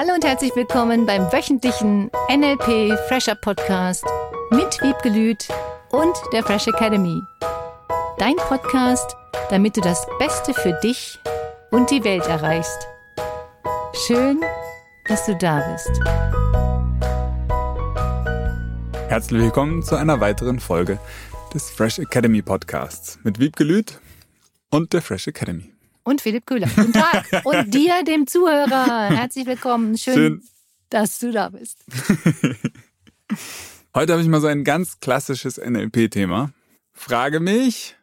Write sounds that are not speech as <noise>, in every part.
Hallo und herzlich willkommen beim wöchentlichen NLP Fresher Podcast mit Wiebgelüt und der Fresh Academy. Dein Podcast, damit du das Beste für dich und die Welt erreichst. Schön, dass du da bist. Herzlich willkommen zu einer weiteren Folge des Fresh Academy Podcasts mit Wiebgelüt und der Fresh Academy und Philipp Köhler. Guten Tag. <laughs> Und dir, dem Zuhörer, herzlich willkommen. Schön, Schön. dass du da bist. <laughs> Heute habe ich mal so ein ganz klassisches NLP-Thema. Frage mich.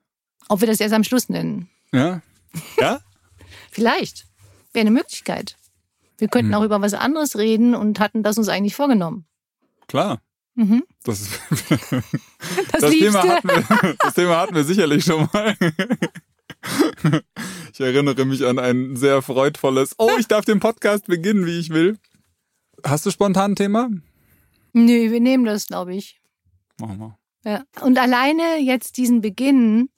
Ob wir das erst am Schluss nennen. Ja? Ja? <laughs> Vielleicht. Wäre eine Möglichkeit. Wir könnten hm. auch über was anderes reden und hatten das uns eigentlich vorgenommen. Klar. Mhm. Das, das, das Thema hatten wir, das Thema hatten wir sicherlich schon mal. <laughs> Ich erinnere mich an ein sehr freudvolles, oh, ich darf den Podcast beginnen, wie ich will. Hast du spontan ein Thema? Nö, wir nehmen das, glaube ich. Machen wir. Ja. Und alleine jetzt diesen Beginn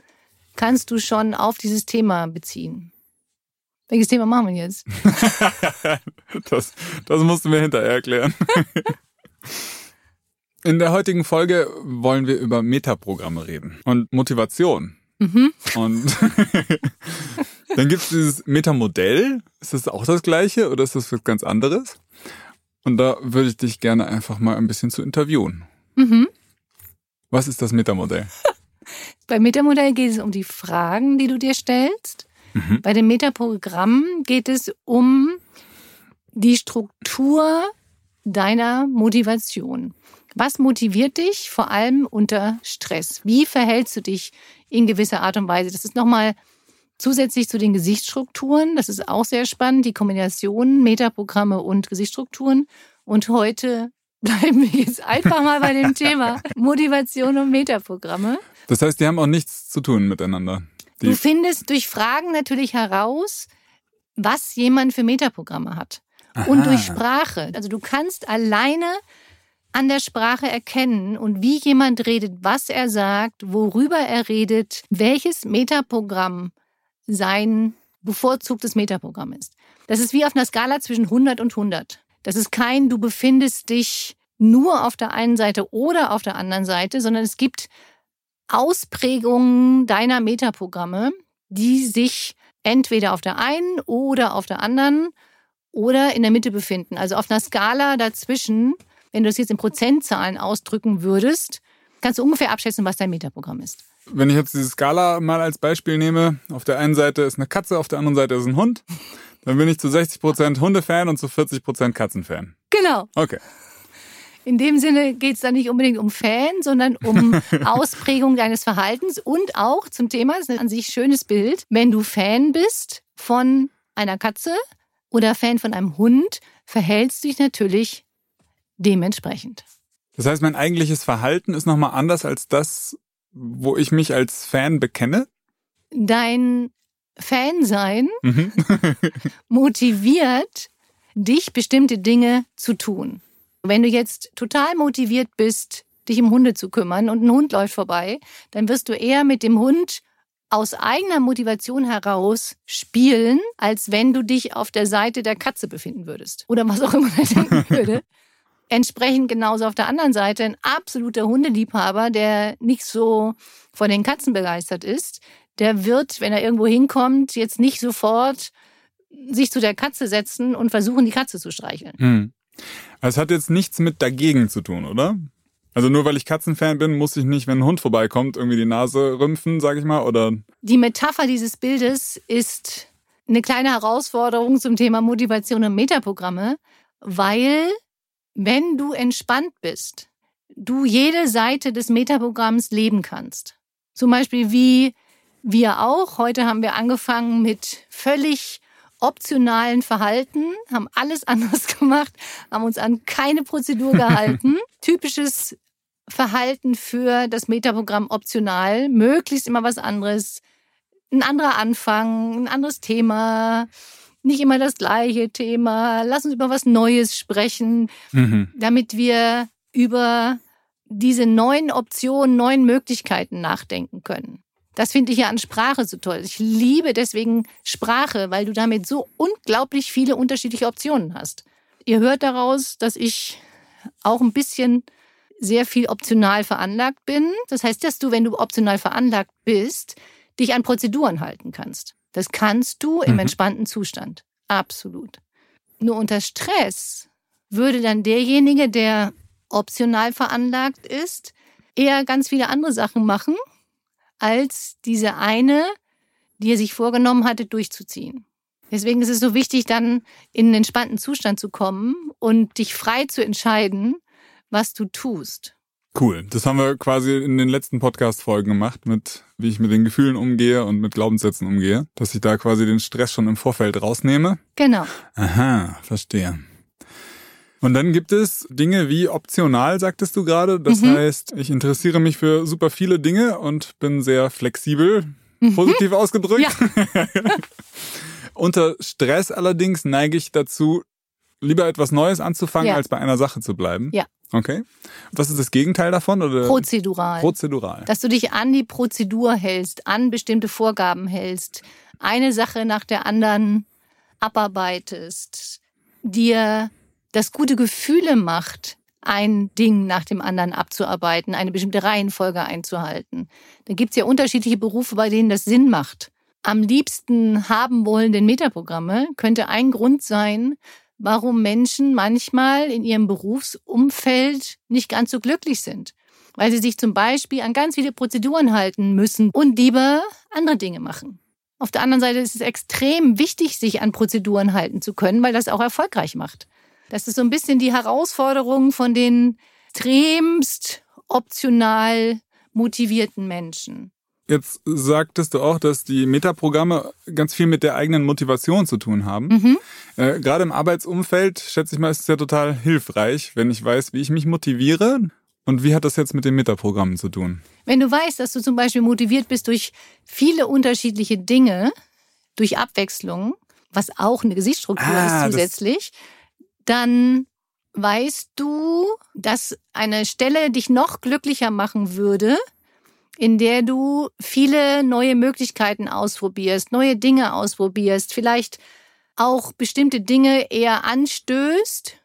kannst du schon auf dieses Thema beziehen. Welches Thema machen wir jetzt? <laughs> das, das musst du mir hinterher erklären. <laughs> In der heutigen Folge wollen wir über Metaprogramme reden und Motivation. Mhm. Und <laughs> dann gibt es dieses Metamodell. Ist das auch das gleiche oder ist das was ganz anderes? Und da würde ich dich gerne einfach mal ein bisschen zu interviewen. Mhm. Was ist das Metamodell? <laughs> Beim Metamodell geht es um die Fragen, die du dir stellst. Mhm. Bei dem Metaprogramm geht es um die Struktur deiner Motivation. Was motiviert dich vor allem unter Stress? Wie verhältst du dich in gewisser Art und Weise? Das ist nochmal zusätzlich zu den Gesichtsstrukturen. Das ist auch sehr spannend, die Kombination Metaprogramme und Gesichtsstrukturen. Und heute <laughs> bleiben wir jetzt einfach mal bei dem Thema <laughs> Motivation und Metaprogramme. Das heißt, die haben auch nichts zu tun miteinander. Die du findest durch Fragen natürlich heraus, was jemand für Metaprogramme hat. Aha. Und durch Sprache. Also du kannst alleine an der Sprache erkennen und wie jemand redet, was er sagt, worüber er redet, welches Metaprogramm sein bevorzugtes Metaprogramm ist. Das ist wie auf einer Skala zwischen 100 und 100. Das ist kein, du befindest dich nur auf der einen Seite oder auf der anderen Seite, sondern es gibt Ausprägungen deiner Metaprogramme, die sich entweder auf der einen oder auf der anderen oder in der Mitte befinden. Also auf einer Skala dazwischen wenn du es jetzt in Prozentzahlen ausdrücken würdest, kannst du ungefähr abschätzen, was dein Metaprogramm ist. Wenn ich jetzt diese Skala mal als Beispiel nehme, auf der einen Seite ist eine Katze, auf der anderen Seite ist ein Hund, dann bin ich zu 60% Hundefan und zu 40% Katzenfan. Genau. Okay. In dem Sinne geht es dann nicht unbedingt um Fan, sondern um <laughs> Ausprägung deines Verhaltens und auch zum Thema, das ist ein an sich schönes Bild, wenn du Fan bist von einer Katze oder Fan von einem Hund, verhältst du dich natürlich dementsprechend. Das heißt, mein eigentliches Verhalten ist nochmal anders als das, wo ich mich als Fan bekenne? Dein Fansein mhm. <laughs> motiviert dich, bestimmte Dinge zu tun. Wenn du jetzt total motiviert bist, dich um Hunde zu kümmern und ein Hund läuft vorbei, dann wirst du eher mit dem Hund aus eigener Motivation heraus spielen, als wenn du dich auf der Seite der Katze befinden würdest. Oder was auch immer <laughs> er denken würde. Entsprechend genauso auf der anderen Seite ein absoluter Hundeliebhaber, der nicht so von den Katzen begeistert ist, der wird, wenn er irgendwo hinkommt, jetzt nicht sofort sich zu der Katze setzen und versuchen, die Katze zu streicheln. Hm. Es hat jetzt nichts mit dagegen zu tun, oder? Also nur weil ich Katzenfan bin, muss ich nicht, wenn ein Hund vorbeikommt, irgendwie die Nase rümpfen, sag ich mal, oder? Die Metapher dieses Bildes ist eine kleine Herausforderung zum Thema Motivation und Metaprogramme, weil wenn du entspannt bist, du jede Seite des Metaprogramms leben kannst. Zum Beispiel wie wir auch. Heute haben wir angefangen mit völlig optionalen Verhalten, haben alles <laughs> anders gemacht, haben uns an keine Prozedur <laughs> gehalten. Typisches Verhalten für das Metaprogramm optional, möglichst immer was anderes, ein anderer Anfang, ein anderes Thema, nicht immer das gleiche Thema. Lass uns über was Neues sprechen, mhm. damit wir über diese neuen Optionen, neuen Möglichkeiten nachdenken können. Das finde ich ja an Sprache so toll. Ich liebe deswegen Sprache, weil du damit so unglaublich viele unterschiedliche Optionen hast. ihr hört daraus, dass ich auch ein bisschen sehr viel optional veranlagt bin. Das heißt, dass du, wenn du optional veranlagt bist, dich an Prozeduren halten kannst. Das kannst du im mhm. entspannten Zustand. Absolut. Nur unter Stress würde dann derjenige, der optional veranlagt ist, eher ganz viele andere Sachen machen, als diese eine, die er sich vorgenommen hatte, durchzuziehen. Deswegen ist es so wichtig, dann in einen entspannten Zustand zu kommen und dich frei zu entscheiden, was du tust. Cool. Das haben wir quasi in den letzten Podcast-Folgen gemacht, mit wie ich mit den Gefühlen umgehe und mit Glaubenssätzen umgehe, dass ich da quasi den Stress schon im Vorfeld rausnehme. Genau. Aha, verstehe. Und dann gibt es Dinge wie optional, sagtest du gerade. Das mhm. heißt, ich interessiere mich für super viele Dinge und bin sehr flexibel, mhm. positiv ausgedrückt. Ja. <laughs> Unter Stress allerdings neige ich dazu, lieber etwas Neues anzufangen, ja. als bei einer Sache zu bleiben. Ja. Okay. Was ist das Gegenteil davon? Oder? Prozedural. Prozedural. Dass du dich an die Prozedur hältst, an bestimmte Vorgaben hältst, eine Sache nach der anderen abarbeitest, dir das gute Gefühle macht, ein Ding nach dem anderen abzuarbeiten, eine bestimmte Reihenfolge einzuhalten. Da gibt's ja unterschiedliche Berufe, bei denen das Sinn macht. Am liebsten haben wollenden Metaprogramme könnte ein Grund sein, warum Menschen manchmal in ihrem Berufsumfeld nicht ganz so glücklich sind. Weil sie sich zum Beispiel an ganz viele Prozeduren halten müssen und lieber andere Dinge machen. Auf der anderen Seite ist es extrem wichtig, sich an Prozeduren halten zu können, weil das auch erfolgreich macht. Das ist so ein bisschen die Herausforderung von den extremst optional motivierten Menschen. Jetzt sagtest du auch, dass die Metaprogramme ganz viel mit der eigenen Motivation zu tun haben. Mhm. Äh, Gerade im Arbeitsumfeld, schätze ich mal, ist es ja total hilfreich, wenn ich weiß, wie ich mich motiviere. Und wie hat das jetzt mit den Metaprogrammen zu tun? Wenn du weißt, dass du zum Beispiel motiviert bist durch viele unterschiedliche Dinge, durch Abwechslung, was auch eine Gesichtsstruktur ah, ist zusätzlich, dann weißt du, dass eine Stelle dich noch glücklicher machen würde, in der du viele neue Möglichkeiten ausprobierst, neue Dinge ausprobierst, vielleicht auch bestimmte Dinge eher anstößt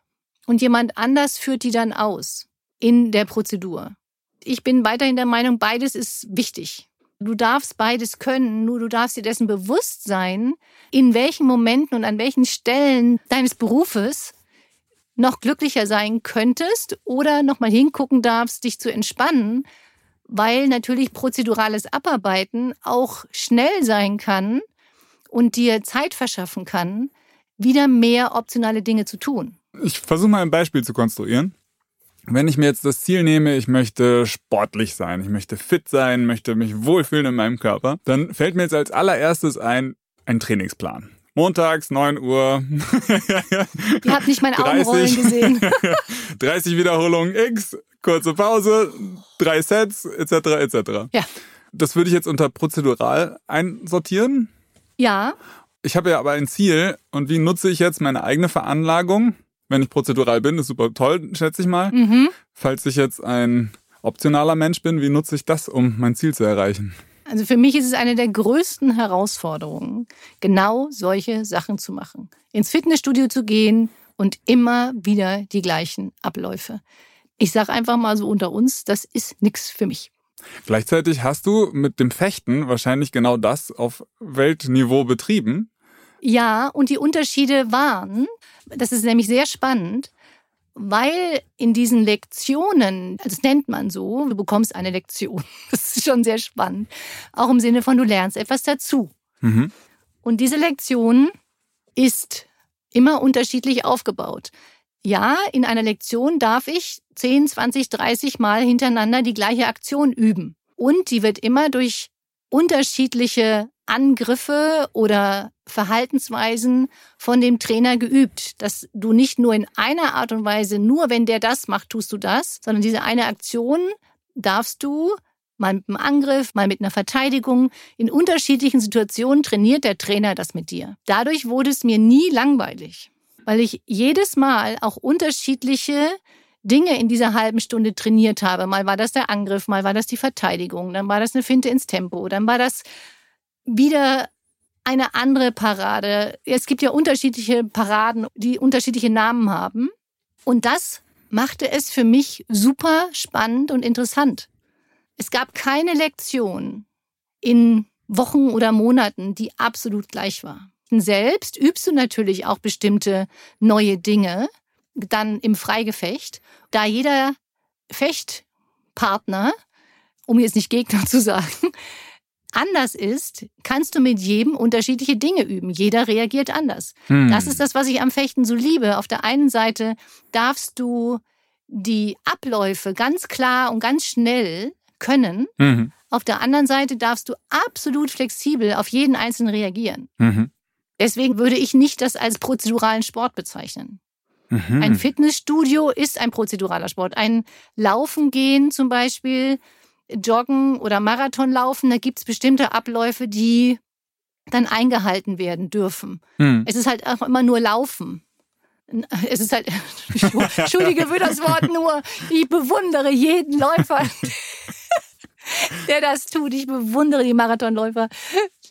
und jemand anders führt die dann aus in der Prozedur. Ich bin weiterhin der Meinung, beides ist wichtig. Du darfst beides können, nur du darfst dir dessen bewusst sein, in welchen Momenten und an welchen Stellen deines Berufes noch glücklicher sein könntest oder nochmal hingucken darfst, dich zu entspannen, weil natürlich prozedurales Abarbeiten auch schnell sein kann und dir Zeit verschaffen kann, wieder mehr optionale Dinge zu tun. Ich versuche mal ein Beispiel zu konstruieren. Wenn ich mir jetzt das Ziel nehme, ich möchte sportlich sein, ich möchte fit sein, möchte mich wohlfühlen in meinem Körper, dann fällt mir jetzt als allererstes ein, ein Trainingsplan. Montags, 9 Uhr. Ihr habt nicht meine <laughs> Augenrollen gesehen. <laughs> 30 Wiederholungen X, kurze Pause, drei Sets, etc. etc. Ja. Das würde ich jetzt unter prozedural einsortieren. Ja. Ich habe ja aber ein Ziel und wie nutze ich jetzt meine eigene Veranlagung? Wenn ich prozedural bin, ist super toll, schätze ich mal. Mhm. Falls ich jetzt ein optionaler Mensch bin, wie nutze ich das, um mein Ziel zu erreichen? Also für mich ist es eine der größten Herausforderungen, genau solche Sachen zu machen. Ins Fitnessstudio zu gehen und immer wieder die gleichen Abläufe. Ich sage einfach mal so unter uns, das ist nichts für mich. Gleichzeitig hast du mit dem Fechten wahrscheinlich genau das auf Weltniveau betrieben. Ja, und die Unterschiede waren, das ist nämlich sehr spannend, weil in diesen Lektionen, das nennt man so, du bekommst eine Lektion, <laughs> das ist schon sehr spannend, auch im Sinne von du lernst etwas dazu. Mhm. Und diese Lektion ist immer unterschiedlich aufgebaut. Ja, in einer Lektion darf ich 10, 20, 30 Mal hintereinander die gleiche Aktion üben. Und die wird immer durch unterschiedliche Angriffe oder Verhaltensweisen von dem Trainer geübt, dass du nicht nur in einer Art und Weise, nur wenn der das macht, tust du das, sondern diese eine Aktion darfst du mal mit einem Angriff, mal mit einer Verteidigung. In unterschiedlichen Situationen trainiert der Trainer das mit dir. Dadurch wurde es mir nie langweilig, weil ich jedes Mal auch unterschiedliche Dinge in dieser halben Stunde trainiert habe. Mal war das der Angriff, mal war das die Verteidigung, dann war das eine Finte ins Tempo, dann war das wieder eine andere Parade. Es gibt ja unterschiedliche Paraden, die unterschiedliche Namen haben. Und das machte es für mich super spannend und interessant. Es gab keine Lektion in Wochen oder Monaten, die absolut gleich war. Selbst übst du natürlich auch bestimmte neue Dinge, dann im Freigefecht, da jeder Fechtpartner, um jetzt nicht Gegner <laughs> zu sagen, anders ist, kannst du mit jedem unterschiedliche Dinge üben. Jeder reagiert anders. Hm. Das ist das, was ich am Fechten so liebe. Auf der einen Seite darfst du die Abläufe ganz klar und ganz schnell können. Mhm. Auf der anderen Seite darfst du absolut flexibel auf jeden Einzelnen reagieren. Mhm. Deswegen würde ich nicht das als prozeduralen Sport bezeichnen. Mhm. Ein Fitnessstudio ist ein prozeduraler Sport. Ein Laufen gehen zum Beispiel Joggen oder Marathon laufen, da gibt es bestimmte Abläufe, die dann eingehalten werden dürfen. Hm. Es ist halt auch immer nur Laufen. Es ist halt, <laughs> entschuldige für das Wort nur, ich bewundere jeden Läufer, <laughs> der das tut. Ich bewundere die Marathonläufer.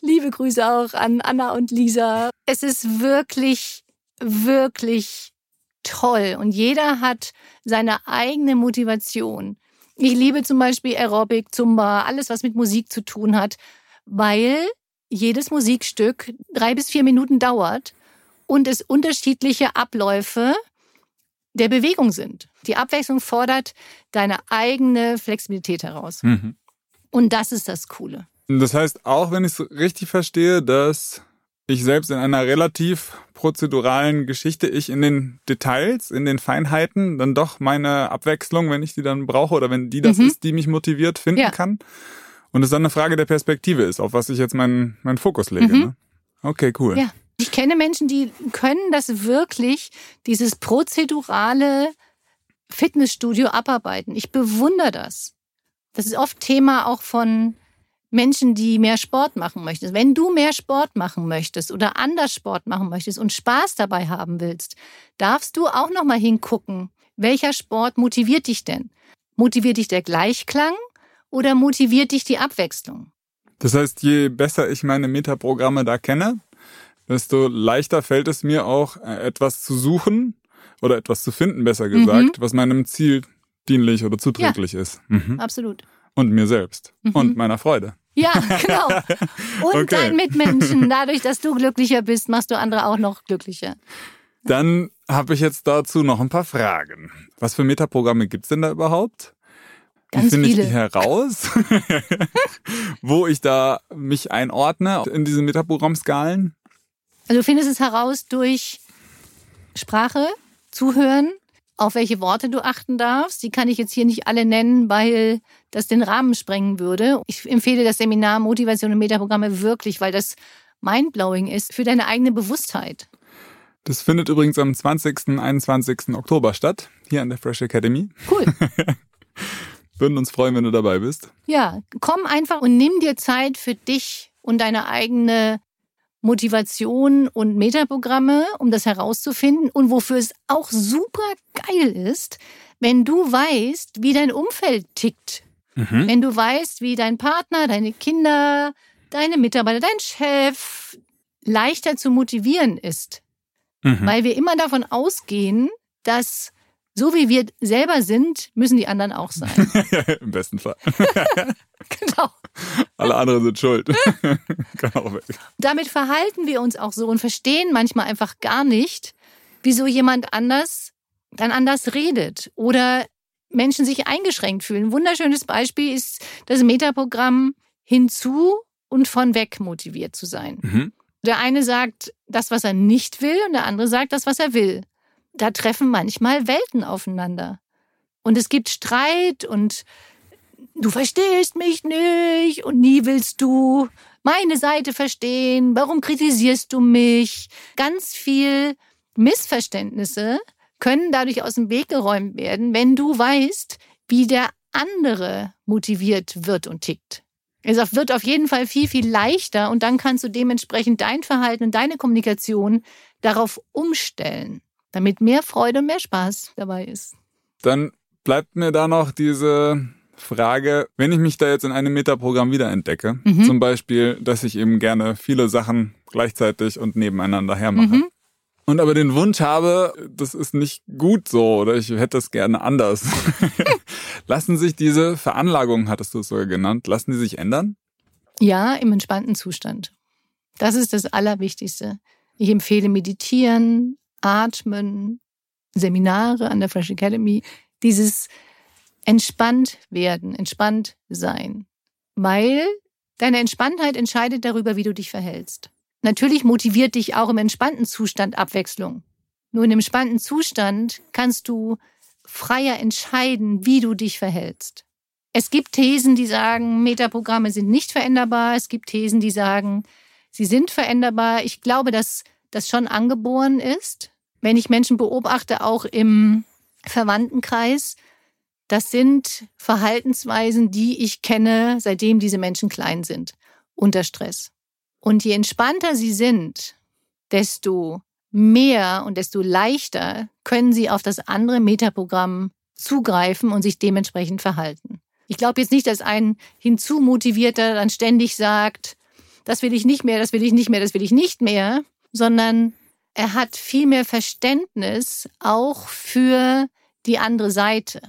Liebe Grüße auch an Anna und Lisa. Es ist wirklich, wirklich toll. Und jeder hat seine eigene Motivation. Ich liebe zum Beispiel Aerobic, Zumba, alles, was mit Musik zu tun hat, weil jedes Musikstück drei bis vier Minuten dauert und es unterschiedliche Abläufe der Bewegung sind. Die Abwechslung fordert deine eigene Flexibilität heraus. Mhm. Und das ist das Coole. Das heißt, auch wenn ich es richtig verstehe, dass ich selbst in einer relativ prozeduralen Geschichte, ich in den Details, in den Feinheiten dann doch meine Abwechslung, wenn ich die dann brauche oder wenn die das mhm. ist, die mich motiviert, finden ja. kann. Und es dann eine Frage der Perspektive ist, auf was ich jetzt meinen, meinen Fokus lege. Mhm. Ne? Okay, cool. Ja. Ich kenne Menschen, die können das wirklich, dieses prozedurale Fitnessstudio abarbeiten. Ich bewundere das. Das ist oft Thema auch von Menschen, die mehr Sport machen möchtest. Wenn du mehr Sport machen möchtest oder anders Sport machen möchtest und Spaß dabei haben willst, darfst du auch noch mal hingucken, welcher Sport motiviert dich denn? Motiviert dich der Gleichklang oder motiviert dich die Abwechslung? Das heißt, je besser ich meine Metaprogramme da kenne, desto leichter fällt es mir auch, äh, etwas zu suchen oder etwas zu finden, besser gesagt, mhm. was meinem Ziel dienlich oder zuträglich ja, ist. Mhm. Absolut. Und mir selbst mhm. und meiner Freude. Ja, <laughs> genau. Und okay. deinen Mitmenschen. Dadurch, dass du glücklicher bist, machst du andere auch noch glücklicher. Dann habe ich jetzt dazu noch ein paar Fragen. Was für Metaprogramme gibt's denn da überhaupt? Wie finde ich die heraus? <laughs> Wo ich da mich einordne in diese Metaprogrammskalen? Also du findest es heraus durch Sprache, Zuhören, auf welche Worte du achten darfst. Die kann ich jetzt hier nicht alle nennen, weil das den Rahmen sprengen würde. Ich empfehle das Seminar Motivation und Metaprogramme wirklich, weil das mindblowing ist für deine eigene Bewusstheit. Das findet übrigens am 20. und 21. Oktober statt, hier an der Fresh Academy. Cool. <laughs> Würden uns freuen, wenn du dabei bist. Ja, komm einfach und nimm dir Zeit für dich und deine eigene Motivation und Metaprogramme, um das herauszufinden und wofür es auch super geil ist, wenn du weißt, wie dein Umfeld tickt. Mhm. Wenn du weißt, wie dein Partner, deine Kinder, deine Mitarbeiter, dein Chef leichter zu motivieren ist. Mhm. Weil wir immer davon ausgehen, dass so wie wir selber sind, müssen die anderen auch sein. <laughs> Im besten Fall. <laughs> genau. Alle anderen sind schuld. <laughs> genau. Damit verhalten wir uns auch so und verstehen manchmal einfach gar nicht, wieso jemand anders dann anders redet oder Menschen sich eingeschränkt fühlen. Ein wunderschönes Beispiel ist das Metaprogramm hinzu und von weg motiviert zu sein. Mhm. Der eine sagt das, was er nicht will, und der andere sagt das, was er will da treffen manchmal Welten aufeinander. Und es gibt Streit und du verstehst mich nicht und nie willst du meine Seite verstehen. Warum kritisierst du mich? Ganz viel Missverständnisse können dadurch aus dem Weg geräumt werden, wenn du weißt, wie der andere motiviert wird und tickt. Es wird auf jeden Fall viel, viel leichter und dann kannst du dementsprechend dein Verhalten und deine Kommunikation darauf umstellen damit mehr Freude und mehr Spaß dabei ist. Dann bleibt mir da noch diese Frage, wenn ich mich da jetzt in einem Metaprogramm wiederentdecke, mhm. zum Beispiel, dass ich eben gerne viele Sachen gleichzeitig und nebeneinander hermache. Mhm. Und aber den Wunsch habe, das ist nicht gut so oder ich hätte es gerne anders. <laughs> lassen sich diese Veranlagungen, hattest du es sogar genannt, lassen die sich ändern? Ja, im entspannten Zustand. Das ist das Allerwichtigste. Ich empfehle Meditieren, Atmen, Seminare an der Fresh Academy. Dieses entspannt werden, entspannt sein. Weil deine Entspanntheit entscheidet darüber, wie du dich verhältst. Natürlich motiviert dich auch im entspannten Zustand Abwechslung. Nur in dem entspannten Zustand kannst du freier entscheiden, wie du dich verhältst. Es gibt Thesen, die sagen, Metaprogramme sind nicht veränderbar. Es gibt Thesen, die sagen, sie sind veränderbar. Ich glaube, dass das schon angeboren ist. Wenn ich Menschen beobachte, auch im Verwandtenkreis, das sind Verhaltensweisen, die ich kenne, seitdem diese Menschen klein sind, unter Stress. Und je entspannter sie sind, desto mehr und desto leichter können sie auf das andere Metaprogramm zugreifen und sich dementsprechend verhalten. Ich glaube jetzt nicht, dass ein hinzumotivierter dann ständig sagt, das will ich nicht mehr, das will ich nicht mehr, das will ich nicht mehr, sondern er hat viel mehr Verständnis auch für die andere Seite.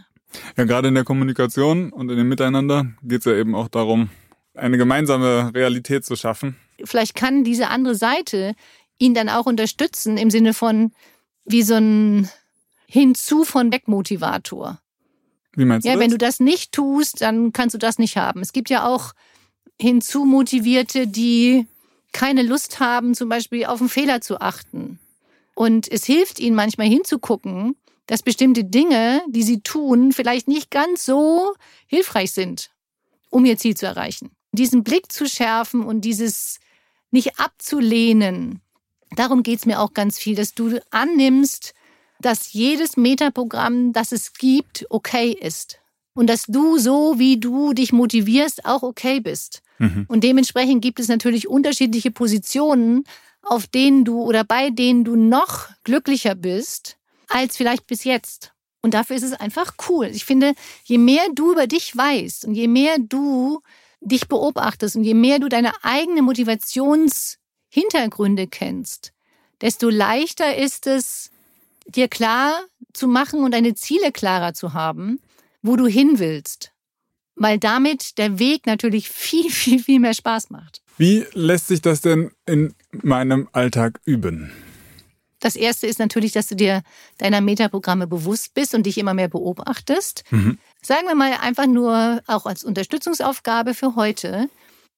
Ja, gerade in der Kommunikation und in dem Miteinander geht es ja eben auch darum, eine gemeinsame Realität zu schaffen. Vielleicht kann diese andere Seite ihn dann auch unterstützen im Sinne von wie so ein Hinzu von Wegmotivator. Wie meinst du ja, das? wenn du das nicht tust, dann kannst du das nicht haben. Es gibt ja auch Hinzumotivierte, die keine Lust haben, zum Beispiel auf einen Fehler zu achten. Und es hilft ihnen manchmal hinzugucken, dass bestimmte Dinge, die sie tun, vielleicht nicht ganz so hilfreich sind, um ihr Ziel zu erreichen. Diesen Blick zu schärfen und dieses nicht abzulehnen, darum geht's mir auch ganz viel, dass du annimmst, dass jedes Metaprogramm, das es gibt, okay ist. Und dass du so, wie du dich motivierst, auch okay bist. Mhm. Und dementsprechend gibt es natürlich unterschiedliche Positionen, auf denen du oder bei denen du noch glücklicher bist als vielleicht bis jetzt. Und dafür ist es einfach cool. Ich finde, je mehr du über dich weißt und je mehr du dich beobachtest und je mehr du deine eigene Motivationshintergründe kennst, desto leichter ist es, dir klar zu machen und deine Ziele klarer zu haben, wo du hin willst. Weil damit der Weg natürlich viel, viel, viel mehr Spaß macht. Wie lässt sich das denn in meinem Alltag üben? Das erste ist natürlich, dass du dir deiner Metaprogramme bewusst bist und dich immer mehr beobachtest. Mhm. Sagen wir mal einfach nur auch als Unterstützungsaufgabe für heute,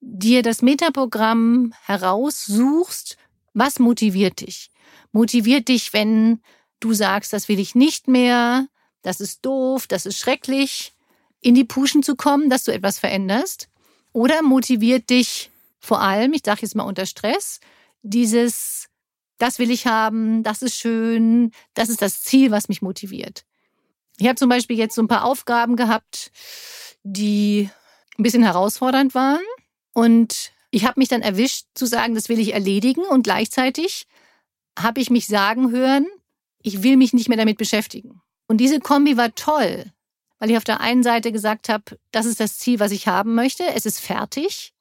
dir das Metaprogramm heraussuchst, was motiviert dich? Motiviert dich, wenn du sagst, das will ich nicht mehr, das ist doof, das ist schrecklich, in die Puschen zu kommen, dass du etwas veränderst? Oder motiviert dich vor allem, ich sage jetzt mal unter Stress, dieses das will ich haben, das ist schön, das ist das Ziel, was mich motiviert. Ich habe zum Beispiel jetzt so ein paar Aufgaben gehabt, die ein bisschen herausfordernd waren. Und ich habe mich dann erwischt zu sagen, das will ich erledigen. Und gleichzeitig habe ich mich sagen hören, ich will mich nicht mehr damit beschäftigen. Und diese Kombi war toll, weil ich auf der einen Seite gesagt habe, das ist das Ziel, was ich haben möchte, es ist fertig.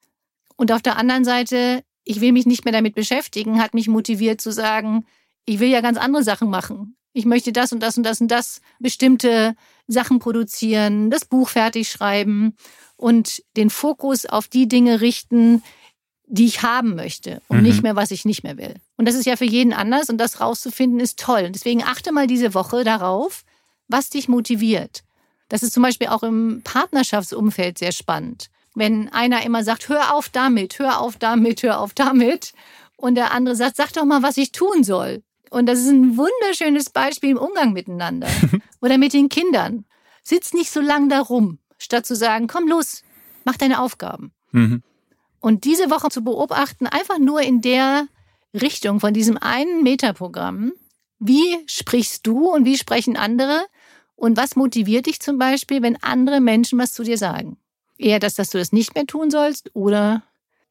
Und auf der anderen Seite, ich will mich nicht mehr damit beschäftigen, hat mich motiviert zu sagen, ich will ja ganz andere Sachen machen. Ich möchte das und das und das und das bestimmte Sachen produzieren, das Buch fertig schreiben und den Fokus auf die Dinge richten, die ich haben möchte und mhm. nicht mehr, was ich nicht mehr will. Und das ist ja für jeden anders und das rauszufinden ist toll. Und deswegen achte mal diese Woche darauf, was dich motiviert. Das ist zum Beispiel auch im Partnerschaftsumfeld sehr spannend wenn einer immer sagt, hör auf damit, hör auf damit, hör auf damit, und der andere sagt, sag doch mal, was ich tun soll. Und das ist ein wunderschönes Beispiel im Umgang miteinander <laughs> oder mit den Kindern. Sitz nicht so lang da rum, statt zu sagen, komm los, mach deine Aufgaben. Mhm. Und diese Woche zu beobachten, einfach nur in der Richtung von diesem einen Metaprogramm. Wie sprichst du und wie sprechen andere? Und was motiviert dich zum Beispiel, wenn andere Menschen was zu dir sagen? Eher das, dass du das nicht mehr tun sollst oder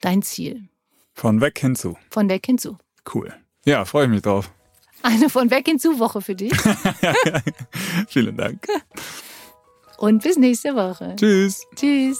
dein Ziel. Von weg hinzu. Von weg hinzu. Cool. Ja, freue ich mich drauf. <laughs> Eine von weg hinzu Woche für dich. <laughs> Vielen Dank. Und bis nächste Woche. Tschüss. Tschüss.